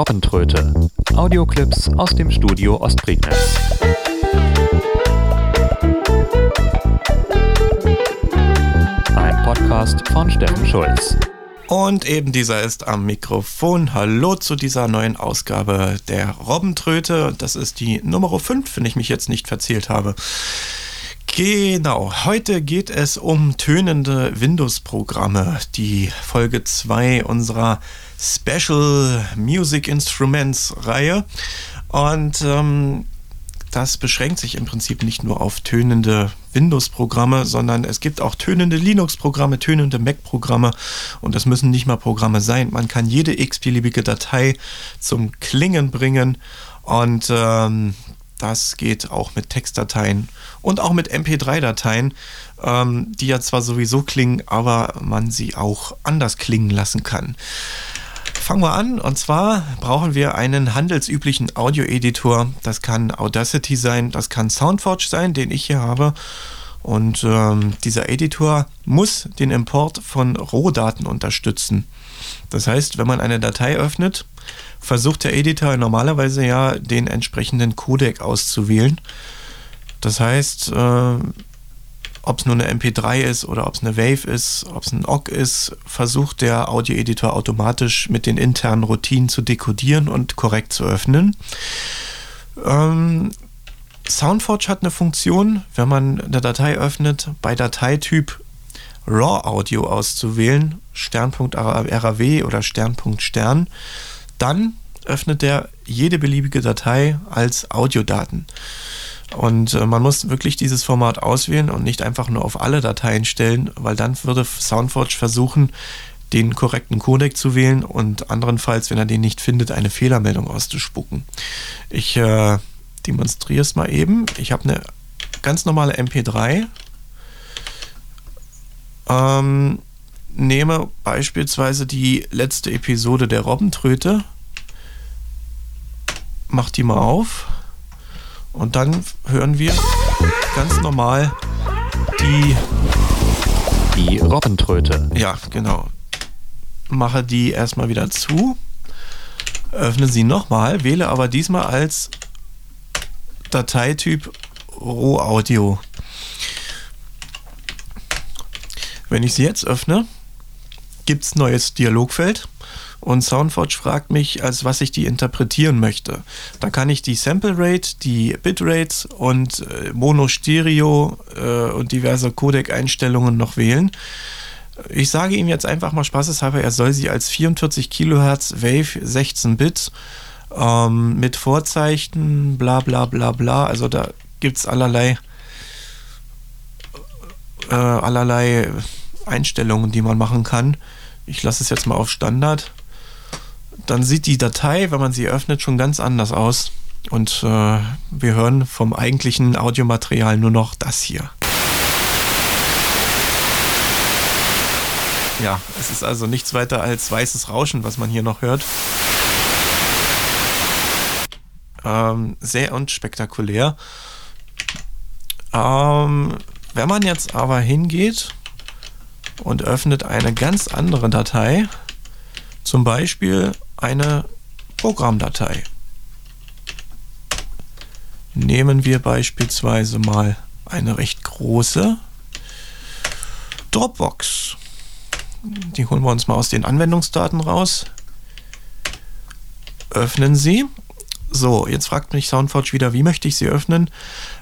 Robbentröte. Audioclips aus dem Studio Ostprignitz. Ein Podcast von Steffen Schulz. Und eben dieser ist am Mikrofon. Hallo zu dieser neuen Ausgabe der Robbentröte. Das ist die Nummer 5, wenn ich mich jetzt nicht verzählt habe. Genau, heute geht es um tönende Windows-Programme, die Folge 2 unserer Special Music Instruments Reihe. Und ähm, das beschränkt sich im Prinzip nicht nur auf tönende Windows-Programme, sondern es gibt auch tönende Linux-Programme, tönende Mac-Programme und das müssen nicht mal Programme sein. Man kann jede x-beliebige Datei zum Klingen bringen und ähm, das geht auch mit Textdateien und auch mit MP3-Dateien, ähm, die ja zwar sowieso klingen, aber man sie auch anders klingen lassen kann. Fangen wir an und zwar brauchen wir einen handelsüblichen Audio-Editor. Das kann Audacity sein, das kann Soundforge sein, den ich hier habe. Und ähm, dieser Editor muss den Import von Rohdaten unterstützen. Das heißt, wenn man eine Datei öffnet, versucht der Editor normalerweise ja den entsprechenden Codec auszuwählen. Das heißt, äh, ob es nur eine MP3 ist oder ob es eine Wave ist, ob es ein OGG ist, versucht der Audio-Editor automatisch mit den internen Routinen zu dekodieren und korrekt zu öffnen. Ähm, Soundforge hat eine Funktion, wenn man eine Datei öffnet, bei Dateityp RAW Audio auszuwählen, Sternpunkt RAW oder Sternpunkt Stern. Dann öffnet er jede beliebige Datei als Audiodaten. Und äh, man muss wirklich dieses Format auswählen und nicht einfach nur auf alle Dateien stellen, weil dann würde Soundforge versuchen, den korrekten Codec zu wählen und anderenfalls, wenn er den nicht findet, eine Fehlermeldung auszuspucken. Ich äh, demonstriere es mal eben. Ich habe eine ganz normale MP3. Ähm, nehme beispielsweise die letzte Episode der Robbentröte, mach die mal auf und dann hören wir ganz normal die Die Robbentröte. ja, genau. Mache die erstmal wieder zu. Öffne sie nochmal, wähle aber diesmal als Dateityp Rohaudio. Wenn ich sie jetzt öffne, gibt es neues Dialogfeld und Soundforge fragt mich, als was ich die interpretieren möchte. Da kann ich die Sample Rate, die Bitrates und äh, Mono, Stereo äh, und diverse Codec-Einstellungen noch wählen. Ich sage ihm jetzt einfach mal spaßeshalber, er soll sie als 44 Kilohertz Wave 16 Bit ähm, mit Vorzeichen, bla bla bla bla. Also da gibt es allerlei, äh, allerlei Einstellungen, die man machen kann. Ich lasse es jetzt mal auf Standard. Dann sieht die Datei, wenn man sie öffnet, schon ganz anders aus. Und äh, wir hören vom eigentlichen Audiomaterial nur noch das hier. Ja, es ist also nichts weiter als weißes Rauschen, was man hier noch hört. Ähm, sehr unspektakulär. Ähm, wenn man jetzt aber hingeht und öffnet eine ganz andere Datei, zum Beispiel eine Programmdatei. Nehmen wir beispielsweise mal eine recht große Dropbox. Die holen wir uns mal aus den Anwendungsdaten raus. Öffnen Sie. So, jetzt fragt mich Soundforge wieder, wie möchte ich sie öffnen?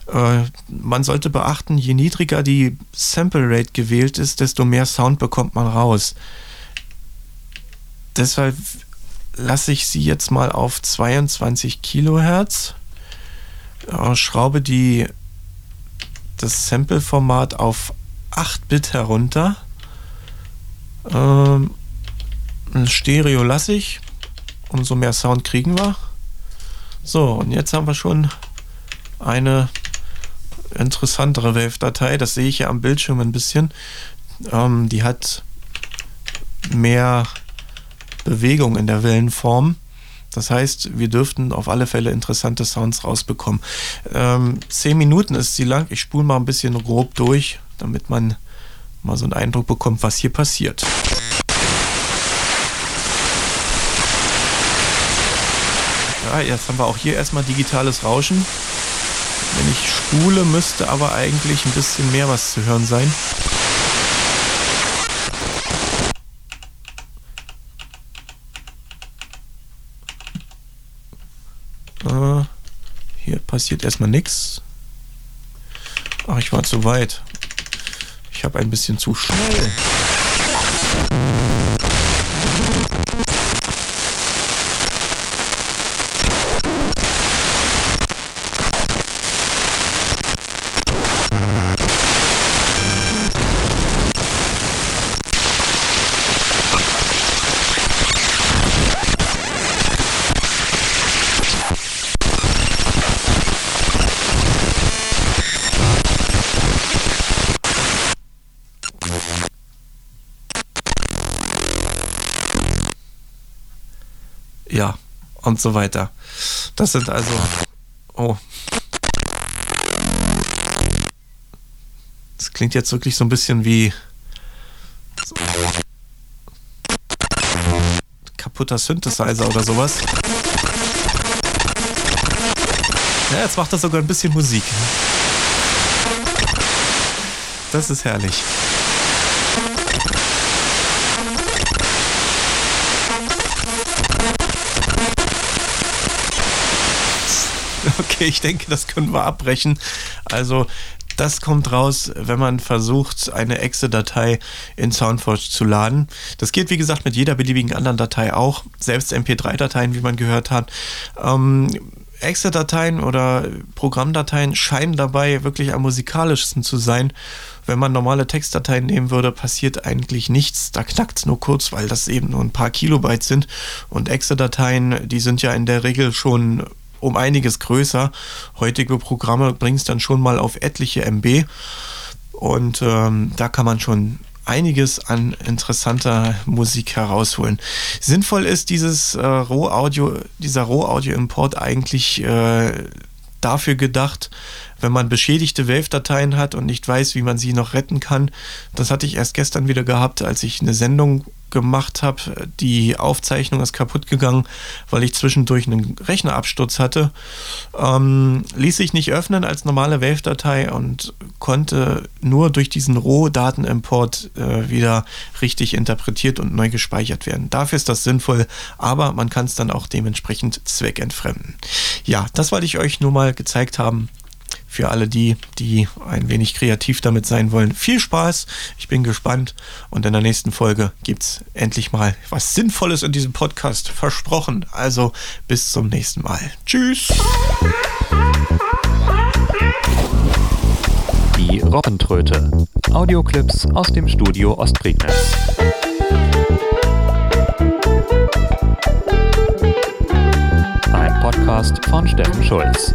Äh, man sollte beachten, je niedriger die Sample Rate gewählt ist, desto mehr Sound bekommt man raus. Deshalb lasse ich sie jetzt mal auf 22 Kilohertz, äh, schraube die, das Sample-Format auf 8 Bit herunter. Ähm, Stereo lasse ich, umso mehr Sound kriegen wir. So, und jetzt haben wir schon eine interessantere Wave-Datei. Das sehe ich ja am Bildschirm ein bisschen. Ähm, die hat mehr Bewegung in der Wellenform. Das heißt, wir dürften auf alle Fälle interessante Sounds rausbekommen. Ähm, zehn Minuten ist sie lang. Ich spule mal ein bisschen grob durch, damit man mal so einen Eindruck bekommt, was hier passiert. Ja, jetzt haben wir auch hier erstmal digitales Rauschen. Wenn ich spule, müsste aber eigentlich ein bisschen mehr was zu hören sein. Äh, hier passiert erstmal nichts. Ach, ich war zu weit. Ich habe ein bisschen zu schnell. Ja, und so weiter. Das sind also. Oh. Das klingt jetzt wirklich so ein bisschen wie. Kaputter Synthesizer oder sowas. Ja, jetzt macht er sogar ein bisschen Musik. Das ist herrlich. Okay, ich denke, das können wir abbrechen. Also das kommt raus, wenn man versucht, eine Exe-Datei in Soundforge zu laden. Das geht, wie gesagt, mit jeder beliebigen anderen Datei auch, selbst MP3-Dateien, wie man gehört hat. Ähm, Exe-Dateien oder Programmdateien scheinen dabei wirklich am musikalischsten zu sein. Wenn man normale Textdateien nehmen würde, passiert eigentlich nichts. Da knackt es nur kurz, weil das eben nur ein paar Kilobyte sind. Und Exe-Dateien, die sind ja in der Regel schon um einiges größer. Heutige Programme bringen es dann schon mal auf etliche MB. Und ähm, da kann man schon einiges an interessanter Musik herausholen. Sinnvoll ist dieses äh, Rohaudio, dieser Rohaudio-Import eigentlich äh, dafür gedacht, wenn man beschädigte Wave-Dateien hat und nicht weiß, wie man sie noch retten kann. Das hatte ich erst gestern wieder gehabt, als ich eine Sendung gemacht habe. Die Aufzeichnung ist kaputt gegangen, weil ich zwischendurch einen Rechnerabsturz hatte. Ähm, ließ sich nicht öffnen als normale Wave-Datei und konnte nur durch diesen Rohdatenimport äh, wieder richtig interpretiert und neu gespeichert werden. Dafür ist das sinnvoll, aber man kann es dann auch dementsprechend zweckentfremden. Ja, das wollte ich euch nur mal gezeigt haben für alle die, die ein wenig kreativ damit sein wollen. Viel Spaß, ich bin gespannt und in der nächsten Folge gibt es endlich mal was Sinnvolles in diesem Podcast, versprochen. Also bis zum nächsten Mal. Tschüss. Die Robbentröte. Audioclips aus dem Studio Ostprignitz. Ein Podcast von Steffen Schulz.